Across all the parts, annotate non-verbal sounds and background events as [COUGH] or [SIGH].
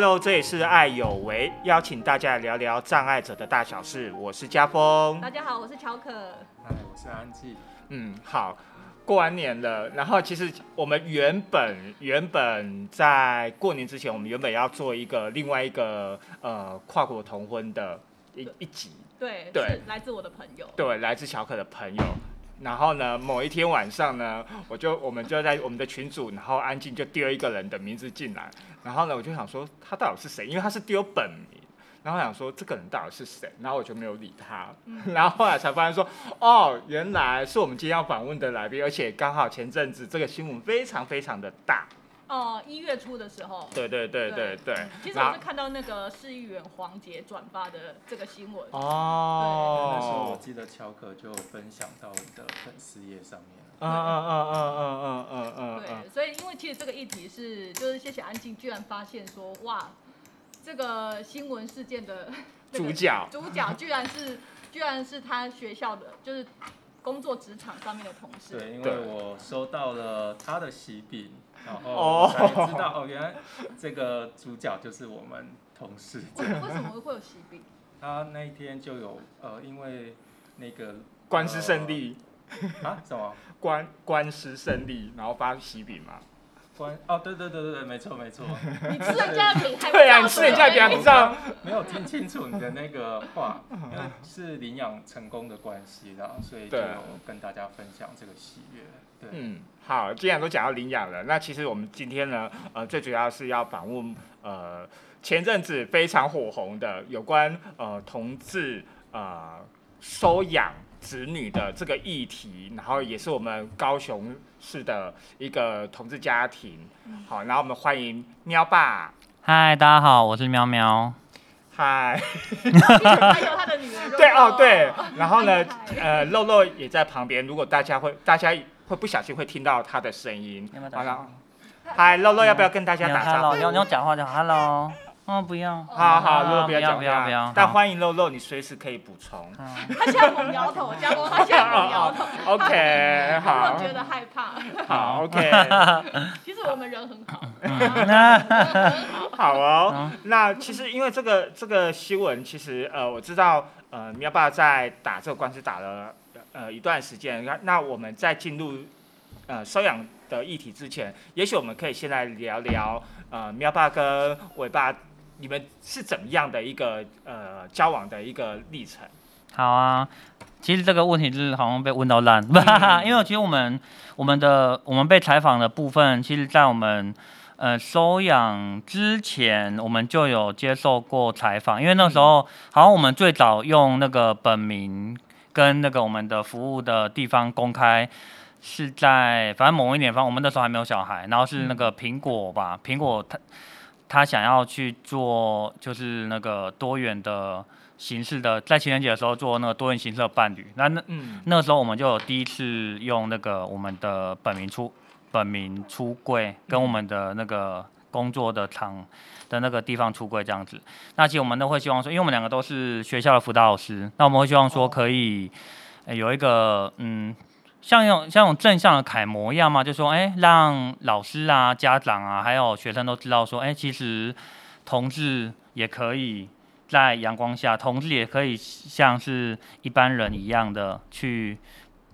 Hello，这里是爱有为，邀请大家聊聊障碍者的大小事。我是家峰。大家好，我是乔可。嗨，我是安静。嗯，好，过完年了，然后其实我们原本原本在过年之前，我们原本要做一个另外一个呃跨国同婚的一一集，对，对是来自我的朋友。对，来自乔可的朋友。然后呢，某一天晚上呢，我就我们就在我们的群组，然后安静就丢一个人的名字进来，然后呢，我就想说他到底是谁，因为他是丢本名，然后想说这个人到底是谁，然后我就没有理他，[LAUGHS] 然后后来才发现说，哦，原来是我们今天要访问的来宾，而且刚好前阵子这个新闻非常非常的大，哦，一月初的时候。对对对对对。其实我是看到那个市议员黄杰转发的这个新闻。哦。那时候我记得乔可就分享到你的粉丝页上面。嗯嗯嗯嗯嗯嗯嗯对，所以因为其实这个议题是，就是谢谢安静居然发现说，哇，这个新闻事件的 [LAUGHS] 主角，主角居然是，居然是他学校的，就是工作职场上面的同事。对，因为我收到了他的喜饼。哦知道哦，原来这个主角就是我们同事。为为什么会有喜饼？他那一天就有呃，因为那个官司胜利，啊什么官官司胜利，然后发喜饼嘛。关哦，对对对对对，没错没错，你吃人家的饼对啊，你吃人家的饼还不知道。没有听清楚你的那个话，因为是领养成功的关系啦，所以就跟大家分享这个喜悦。对，嗯，好，既然都讲到领养了，那其实我们今天呢，呃，最主要是要访问呃前阵子非常火红的有关呃同志呃收养子女的这个议题，然后也是我们高雄市的一个同志家庭。好，然后我们欢迎喵爸，嗨，大家好，我是喵喵。嗨，还有他的女儿。对哦对，然后呢，呃，肉肉也在旁边，如果大家会大家会不小心会听到他的声音好了，嗨，肉肉要不要跟大家打招 Hello，呼你？要你要讲话就好 Hello。哦，不要。好好，啊肉肉不要讲不要不要，但好欢迎露露，你随时可以补充。嗯他现在猛摇头，[LAUGHS] 家峰他现在猛摇头，OK，他好觉，得害怕。好，OK，其实我们人很好。好哦。那其实因为这个这个新闻，其实呃，我知道呃，喵爸在打这个官司打了呃一段时间。那那我们在进入呃收养的议题之前，也许我们可以先来聊聊呃喵爸跟尾爸你们是怎么样的一个呃交往的一个历程。好啊，其实这个问题就是好像被问到烂，嗯。[LAUGHS] 因为其实我们我们的我们被采访的部分，其实在我们呃收养之前，我们就有接受过采访，因为那时候好像我们最早用那个本名跟那个我们的服务的地方公开。是在反正某一年，反正我们那时候还没有小孩，然后是那个苹果吧，苹果它他想要去做就是那个多元的形式的，在情人节的时候做那个多元形式的伴侣。那那嗯那时候我们就有第一次用那个我们的本名出本名出柜，跟我们的那个工作的场的那个地方出柜这样子。那其实我们都会希望说，因为我们两个都是学校的辅导老师，那我们会希望说可以、呃有一个嗯。像用像用正向的楷模一样嘛，就说哎、让老师啊、家长啊，还有学生都知道说，哎、其实同志也可以在阳光下，同志也可以像是一般人一样的去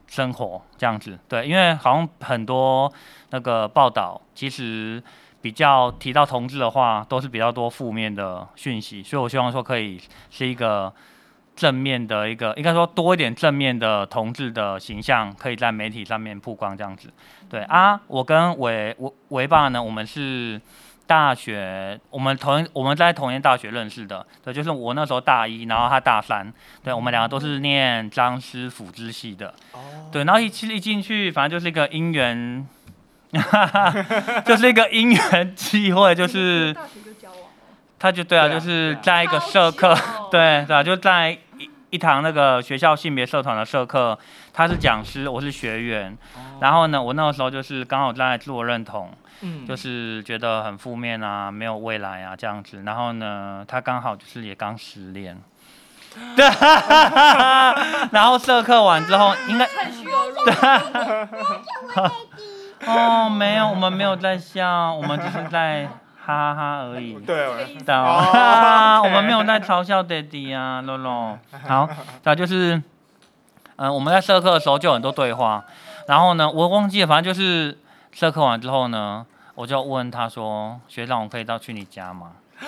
生活这样子。对，因为好像很多那个报道，其实比较提到同志的话，都是比较多负面的讯息，所以我希望说可以是一个。正面的一个，应该说多一点正面的同志的形象，可以在媒体上面曝光这样子。对啊，我跟维维维爸呢，我们是大学，我们同我们在同一大学认识的。对，就是我那时候大一，然后他大三。对，我们两个都是念张师辅之系的。哦，对，然后一其实一进去，反正就是一个姻缘，[LAUGHS] 就是一个姻缘机会，就是大学就交往了。他就对啊，就是在一个社课，[LAUGHS] 对对啊，就在一一堂那个学校性别社团的社课，他是讲师，我是学员。然后呢，我那个时候就是刚好在自我认同，嗯就是觉得很负面啊，没有未来啊这样子。然后呢，他刚好就是也刚失恋。对，[LAUGHS] 然后社课完之后，应该趁虚而入。[LAUGHS] 哦，没有，我们没有在笑，我们只是在哈哈哈而已。[LAUGHS] 对，的、哦 [LAUGHS] 我 OK 们没有在嘲笑 daddy 啊，露露。好，再就是，嗯、我们在社课的时候就有很多对话，然后呢，我忘记了，反正就是社课完之后呢，我就问他说，学长，我可以到去你家吗？[GASPS]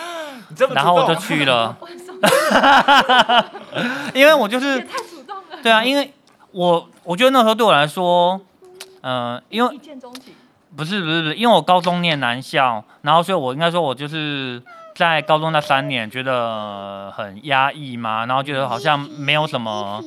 然后我就去了？[LAUGHS] 因为我就是，太主动了。对啊，因为我我觉得那时候对我来说，嗯、因为一见钟情。不是不是不是，因为我高中念男校，然后所以我应该说，我就是在高中那三年觉得很压抑嘛，然后觉得好像没有什么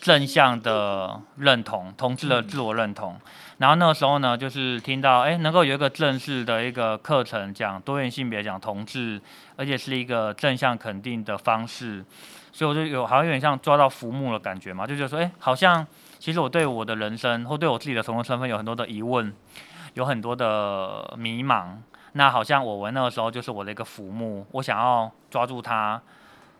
正向的认同，同志的自我认同。然后那个时候呢，就是听到哎，能够有一个正式的一个课程讲多元性别，讲同志，而且是一个正向肯定的方式，所以我就有好像有点像抓到浮木的感觉嘛，就觉得说，哎，好像其实我对我的人生或对我自己的同志身份有很多的疑问。有很多的迷茫。那好像我闻那个时候就是我的一个浮木，我想要抓住它，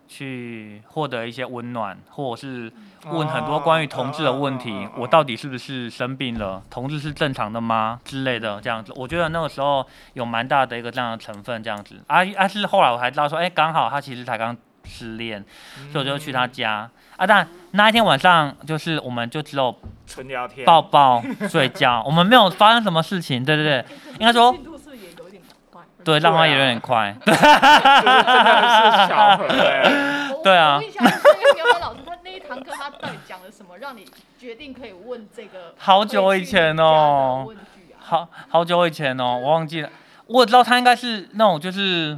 去获得一些温暖，或者是问很多关于同志的问题，哦我到底是不是生病了？同志是正常的吗？之类的这样子。我觉得那个时候有蛮大的一个这样的成分，这样子。啊啊是后来我才知道说，哎、刚好他其实才刚失恋，所以我就去他家。啊，但那一天晚上就是我们就只有纯聊天，抱抱睡觉，我们没有发生什么事情，对对对，[LAUGHS] 应该说进度是也有点快？对，浪漫也有点快，[LAUGHS] 对，就是真的是巧合哎。[LAUGHS] 对啊我问一下，那个苗苗老师，他那一堂课他到底讲了什么，让你决定可以问这个？好久以前哦好好久以前哦，我忘记了，我知道他应该是那种就是，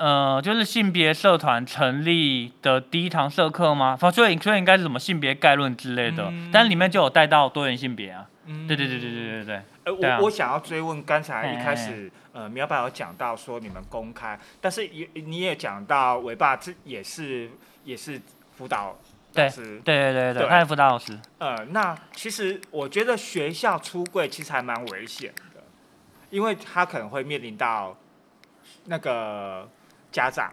呃，就是性别社团成立的第一堂社课吗？所以所以应该是什么性别概论之类的，嗯。但里面就有带到多元性别啊，嗯。对对对对对对对，呃，我我想要追问，刚才一开嘿始呃，苗爸有讲到说你们公开，但是也你也讲到伟爸这也是也是辅导对老师，对对对对，对。他是辅导老师，呃，那其实我觉得学校出柜其实还蛮危险的，因为他可能会面临到那个家长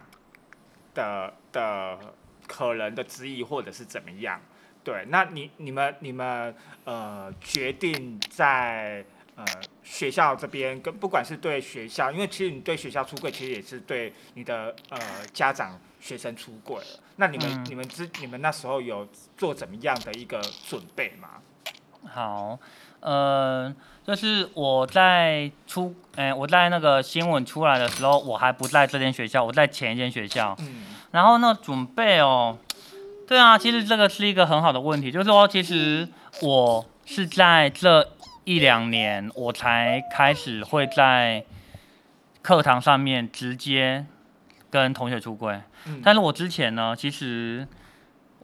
的的可能的质疑或者是怎么样。对，那你你们你们呃决定在呃学校这边跟不管是对学校，因为其实你对学校出柜，其实也是对你的呃家长学生出柜了。那你们、嗯你们之你们那时候有做怎么样的一个准备吗？好，呃，就是我在出，哎、我在那个新闻出来的时候，我还不在这间学校，我在前一间学校。嗯然后呢，准备哦，对啊，其实这个是一个很好的问题，就是说，其实我是在这一两年，我才开始会在课堂上面直接跟同学出柜。嗯但是我之前呢，其实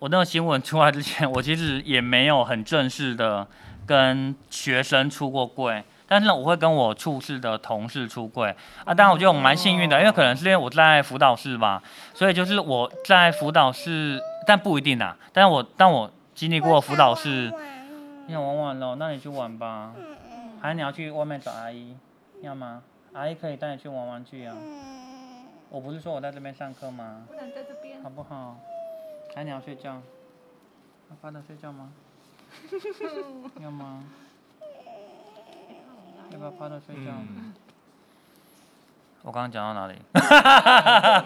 我那个新闻出来之前，我其实也没有很正式的跟学生出过柜。但是呢，我会跟我处室的同事出柜啊。当然，我觉得我蛮幸运的，因为可能是因为我在辅导室吧，所以就是我在辅导室，但不一定啊。但是我但我经历过辅导室，你想玩玩咯，那你去玩吧。还是你要去外面找阿姨，要吗？阿姨可以带你去玩玩具啊。我不是说我在这边上课吗？不能在这边好。不好？还是你要睡觉？要趴着睡觉吗？[LAUGHS] 要吗？要不要趴着睡觉？嗯，我刚刚讲到哪里？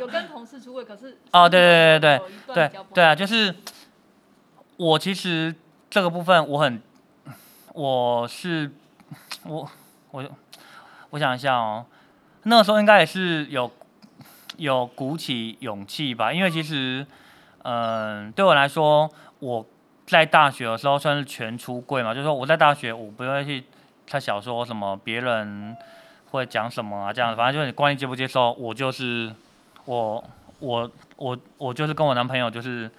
有跟同事出柜，可是哦对对对对对对啊，就是我其实这个部分我很，我是我我我想一下哦，那个时候应该也是有有鼓起勇气吧，因为其实嗯、嗯对我来说，我在大学的时候算是全出柜嘛，就是说我在大学我不会去太小说什么别人会讲什么啊这样，反正就是你关于接不接受，我就是我我我我就是跟我男朋友就是，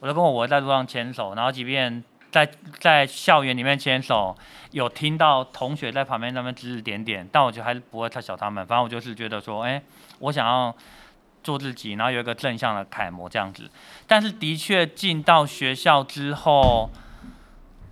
我就跟我我在路上牵手，然后即便在在校园里面牵手，有听到同学在旁边那边指指点点，但我觉得还是不会太小他们。反正我就是觉得说，哎、我想要做自己，然后有一个正向的楷模这样子。但是的确进到学校之后，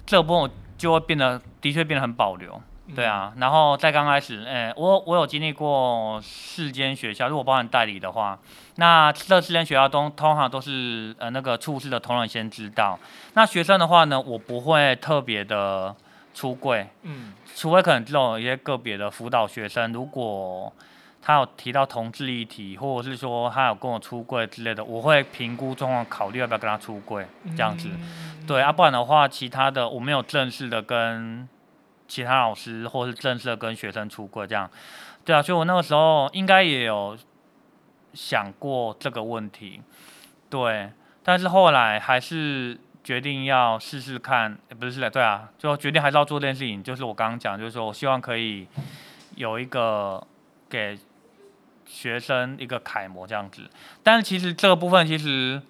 这部分我就会变得的确变得很保留。对啊，然后在刚开始，哎、我我有经历过四间学校，如果包含代理的话，那这四间学校都通常都是呃那个处事的同仁先知道。那学生的话呢，我不会特别的出柜，嗯除非可能这种一些个别的辅导学生，如果他有提到同志议题，或者是说他有跟我出柜之类的，我会评估状况，考虑要不要跟他出柜这样子。对啊，不然的话，其他的我没有正式的跟其他老师，或是正式的跟学生出柜这样。对啊，所以我那个时候应该也有想过这个问题，对，但是后来还是决定要试试看，诶不是的，对啊，就决定还是要做这件事情，就是我刚刚讲，就是说我希望可以有一个给学生一个楷模这样子。但是其实这个部分，其实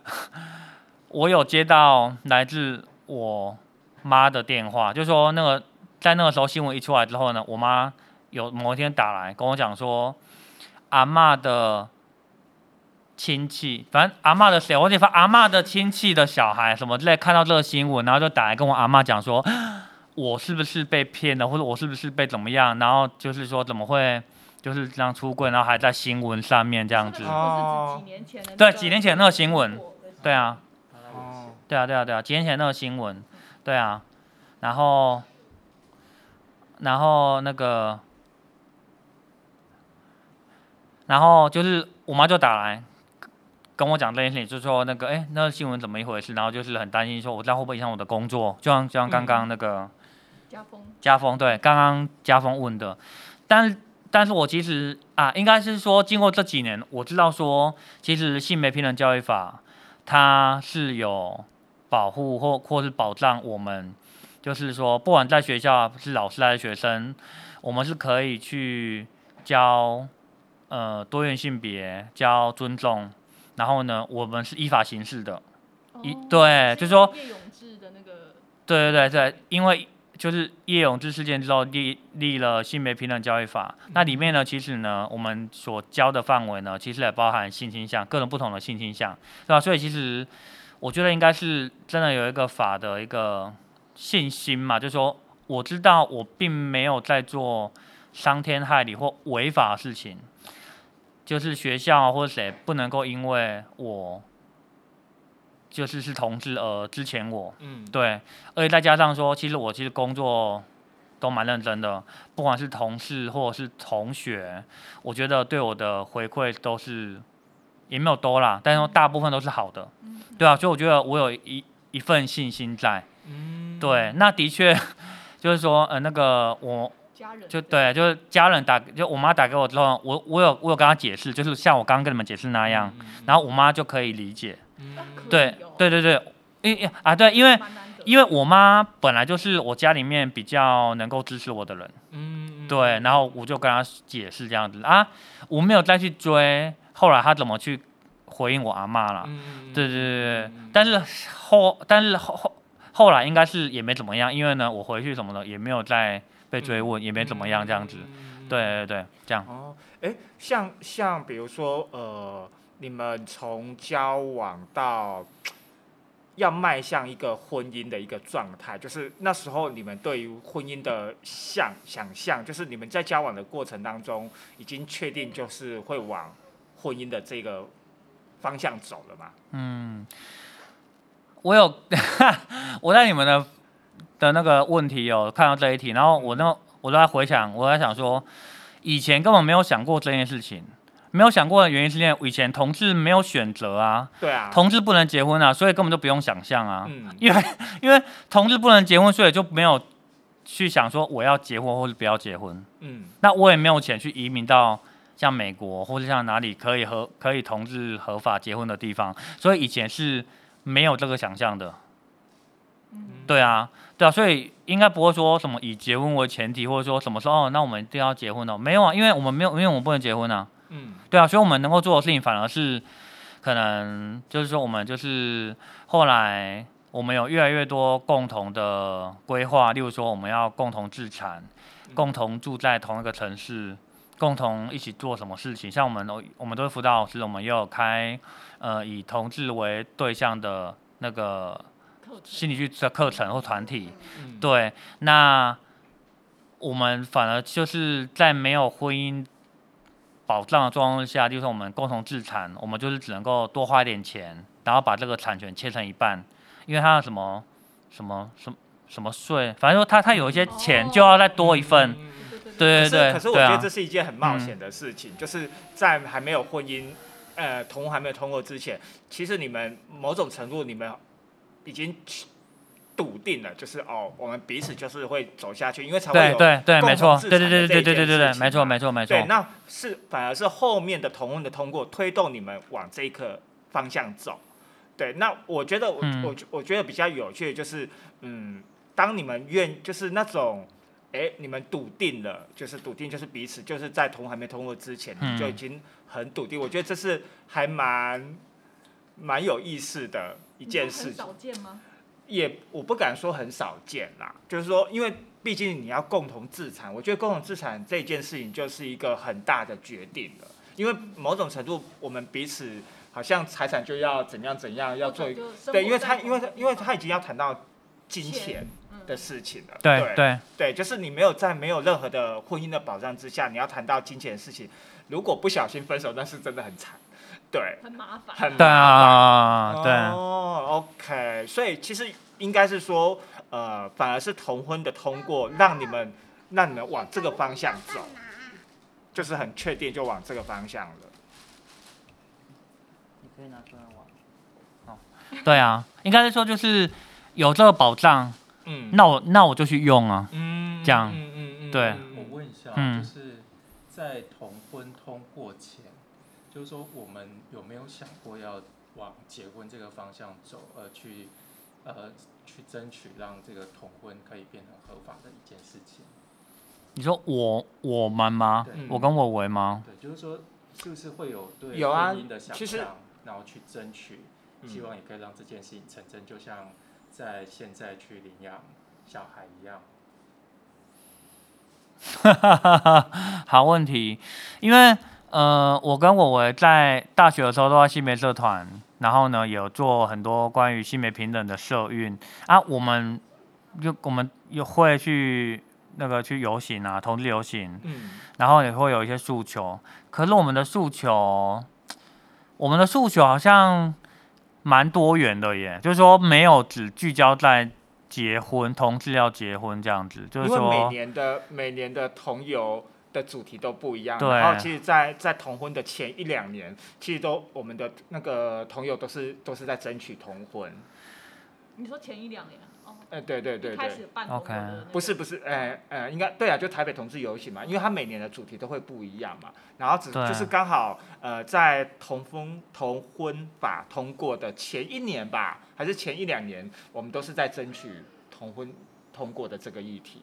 [LAUGHS] 我有接到来自我妈的电话，就说那个在那个时候新闻一出来之后呢，我妈有某一天打来跟我讲说，阿嬷的亲戚，反正阿嬷的谁，我记得阿嬷的亲戚的小孩什么之类，看到这个新闻，然后就打来跟我阿嬷讲说，我是不是被骗了，或者我是不是被怎么样，然后就是说怎么会就是这样出柜，然后还在新闻上面这样子。哦，不是指几年前的那个对几年前那个新闻。对啊，哦，对啊，对啊，对啊，几年前那个新闻，对啊，然后，然后那个，然后就是我妈就打来跟我讲这件事情，就说那个，哎，那个新闻怎么一回事？然后就是很担心，说我这样会不会影响我的工作？就像就像刚刚那个家风，家峰，对，刚刚家风问的，但是但是我其实啊，应该是说经过这几年，我知道说，其实性别平等教育法它是有保护或或是保障我们，就是说，不管在学校是老师还是学生，我们是可以去教呃多元性别，教尊重，然后呢，我们是依法行事的。一哦对就是说对对对对，因为就是叶永志事件之后立立了性别平等教育法，那里面呢，其实呢，我们所教的范围呢，其实也包含性倾向，各种不同的性倾向，对吧？所以其实我觉得应该是真的有一个法的一个信心嘛，就是说我知道我并没有在做伤天害理或违法的事情，就是学校或者谁不能够因为我就是是同志呃之前我，嗯，对，而且再加上说，其实我其实工作都蛮认真的，不管是同事或者是同学，我觉得对我的回馈都是也没有多啦，但是大部分都是好的，对啊，所以我觉得我有一一份信心在，嗯，对，那的确就是说，呃，那个我家人就对，就是家人打，就我妈打给我之后，我我有我有跟她解释，就是像我刚刚跟你们解释那样，然后我妈就可以理解，对哦对对对，因因啊对，因为。因为我妈本来就是我家里面比较能够支持我的人，嗯，嗯，对，然后我就跟她解释这样子啊，我没有再去追，后来她怎么去回应我阿妈了？嗯，嗯，对对对但是后但是后后后来应该是也没怎么样，因为呢我回去什么的也没有再被追问，也没怎么样这样子，嗯，对对对，这样，哦，哎，像像比如说呃，你们从交往到要迈向一个婚姻的一个状态，就是那时候你们对于婚姻的想想象，就是你们在交往的过程当中已经确定就是会往婚姻的这个方向走了嘛？嗯，我有 [LAUGHS] 我在你们的的那个问题有看到这一题，然后我那我都在回想，我在想说，以前根本没有想过这件事情，没有想过的原因是因为以前同志没有选择啊，对啊，同志不能结婚啊，所以根本就不用想象啊，嗯因为 [LAUGHS] 因为同志不能结婚，所以就没有去想说我要结婚或者不要结婚。嗯那我也没有钱去移民到像美国或者像哪里可以合可以同志合法结婚的地方，所以以前是没有这个想象的。对啊，对啊，所以应该不会说什么以结婚为前提，或者说什么时候哦，那我们一定要结婚哦，没有啊，因为我们没有，因为我们不能结婚啊。嗯对啊，所以我们能够做的事情反而是可能就是说我们就是后来我们有越来越多共同的规划，例如说我们要共同自产，共同住在同一个城市，共同一起做什么事情。像我们，我们都是辅导老师，我们也有开呃以同志为对象的那个心理剧的课程或团体。嗯对，那我们反而就是在没有婚姻保障的状况下，就是我们共同自产，我们就是只能够多花一点钱，然后把这个产权切成一半，因为它有什么什么什么什么税，反正说它它有一些钱就要再多一份，嗯对对对可是我觉得这是一件很冒险的事情，就是在还没有婚姻，呃，同还没有通过之前，其实你们某种程度你们已经笃定了，就是哦，我们彼此就是会走下去，因为才会有对对没错，对对对对对对对对，件事情没错没错没错对，，那是反而是后面的同婚的通过推动你们往这一个方向走。对，那我觉得我、嗯我我觉得比较有趣的就是，嗯，当你们愿就是那种，哎，你们笃定了，就是笃定就是彼此就是在同还没通过之前，嗯就已经很笃定。我觉得这是还蛮蛮有意思的一件事情。少见吗？也我不敢说很少见啦，就是说，因为毕竟你要共同自产，我觉得共同自产这件事情就是一个很大的决定了，因为某种程度我们彼此好像财产就要怎样怎样要做一个，对，因为他因为他因为他已经要谈到金钱的事情了，对对对。对，就是你没有在没有任何的婚姻的保障之下，你要谈到金钱的事情，如果不小心分手，那是真的很惨，对，很麻烦。很对麻烦啊，对。哦，OK，所以其实应该是说，呃，反而是同婚的通过，让你们让你们往这个方向走，就是很确定就往这个方向了。你可以拿出来玩。哦，对啊，应该是说就是有这个保障，嗯，那我那我就去用啊。嗯这样嗯嗯嗯，对嗯我问一下，嗯就是在同婚通过前，就是说我们有没有想过要往结婚这个方向走，而去呃去争取让这个同婚可以变成合法的一件事情？你说我我们吗？我跟我为吗？对，就是说是不是会有对有啊婚姻的想象，然后去争取，嗯希望也可以让这件事情成真，就像在现在去领养小孩一样。[LAUGHS] 好问题，因为呃，我跟我为在大学的时候都在性别社团，然后呢有做很多关于性别平等的社运。啊，我们就我们又会去那个去游行啊，同志游行，嗯。然后也会有一些诉求，可是我们的诉求，我们的诉求好像蛮多元的耶，就是说没有只聚焦在结婚，同志要结婚这样子，就是说每，年的每年的同游的主题都不一样，对。然后其实在，在同婚的前一两年，其实都我们的那个同友都是都是在争取同婚。你说前一两年？哦，哎，对对对对，开始办 OK 同婚不是不是，呃呃，应该对啊，就台北同志游行嘛，因为它每年的主题都会不一样嘛，然后只就是刚好呃在同婚同婚法通过的前一年吧，还是前一两年，我们都是在争取同婚通过的这个议题，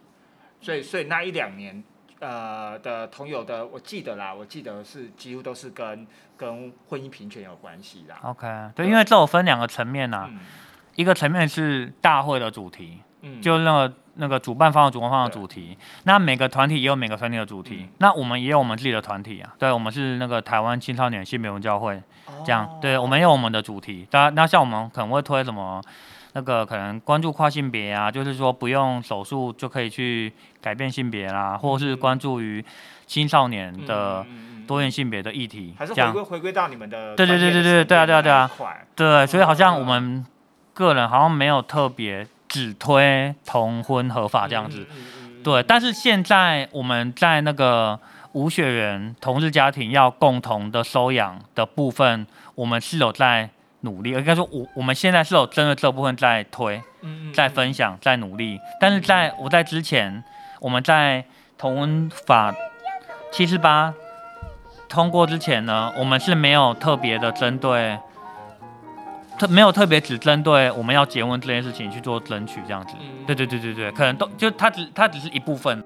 所以所以那一两年。呃的同友的，我记得啦，我记得是几乎都是跟跟婚姻平权有关系啦。OK，对，因为这有分两个层面呐、嗯。一个层面是大会的主题，嗯，就那个那个主办方有主办方的主题，那每个团体也有每个团体的主题，嗯。那我们也有我们自己的团体啊，对，我们是那个台湾青少年性别文教会，这样，对，我们也有我们的主题，当然，那像我们可能会推什么。那个可能关注跨性别啊，就是说不用手术就可以去改变性别啦，或者是关注于青少年的多元性别的议题，还是回归回归到你们的对对对对对对啊对啊对啊对，所以好像哦我们个人好像没有特别只推同婚合法这样子。对，但是现在我们在那个无血缘同志家庭要共同的收养的部分，我们是有在努力，应该说我我们现在是有针对这部分在推、在分享、在努力。但是在我在之前，我们在同婚法七四八通过之前呢，我们是没有特别的针对。特没有特别只针对我们要结婚这件事情去做争取这样子，嗯对对对对对，可能都就它只它只是一部分，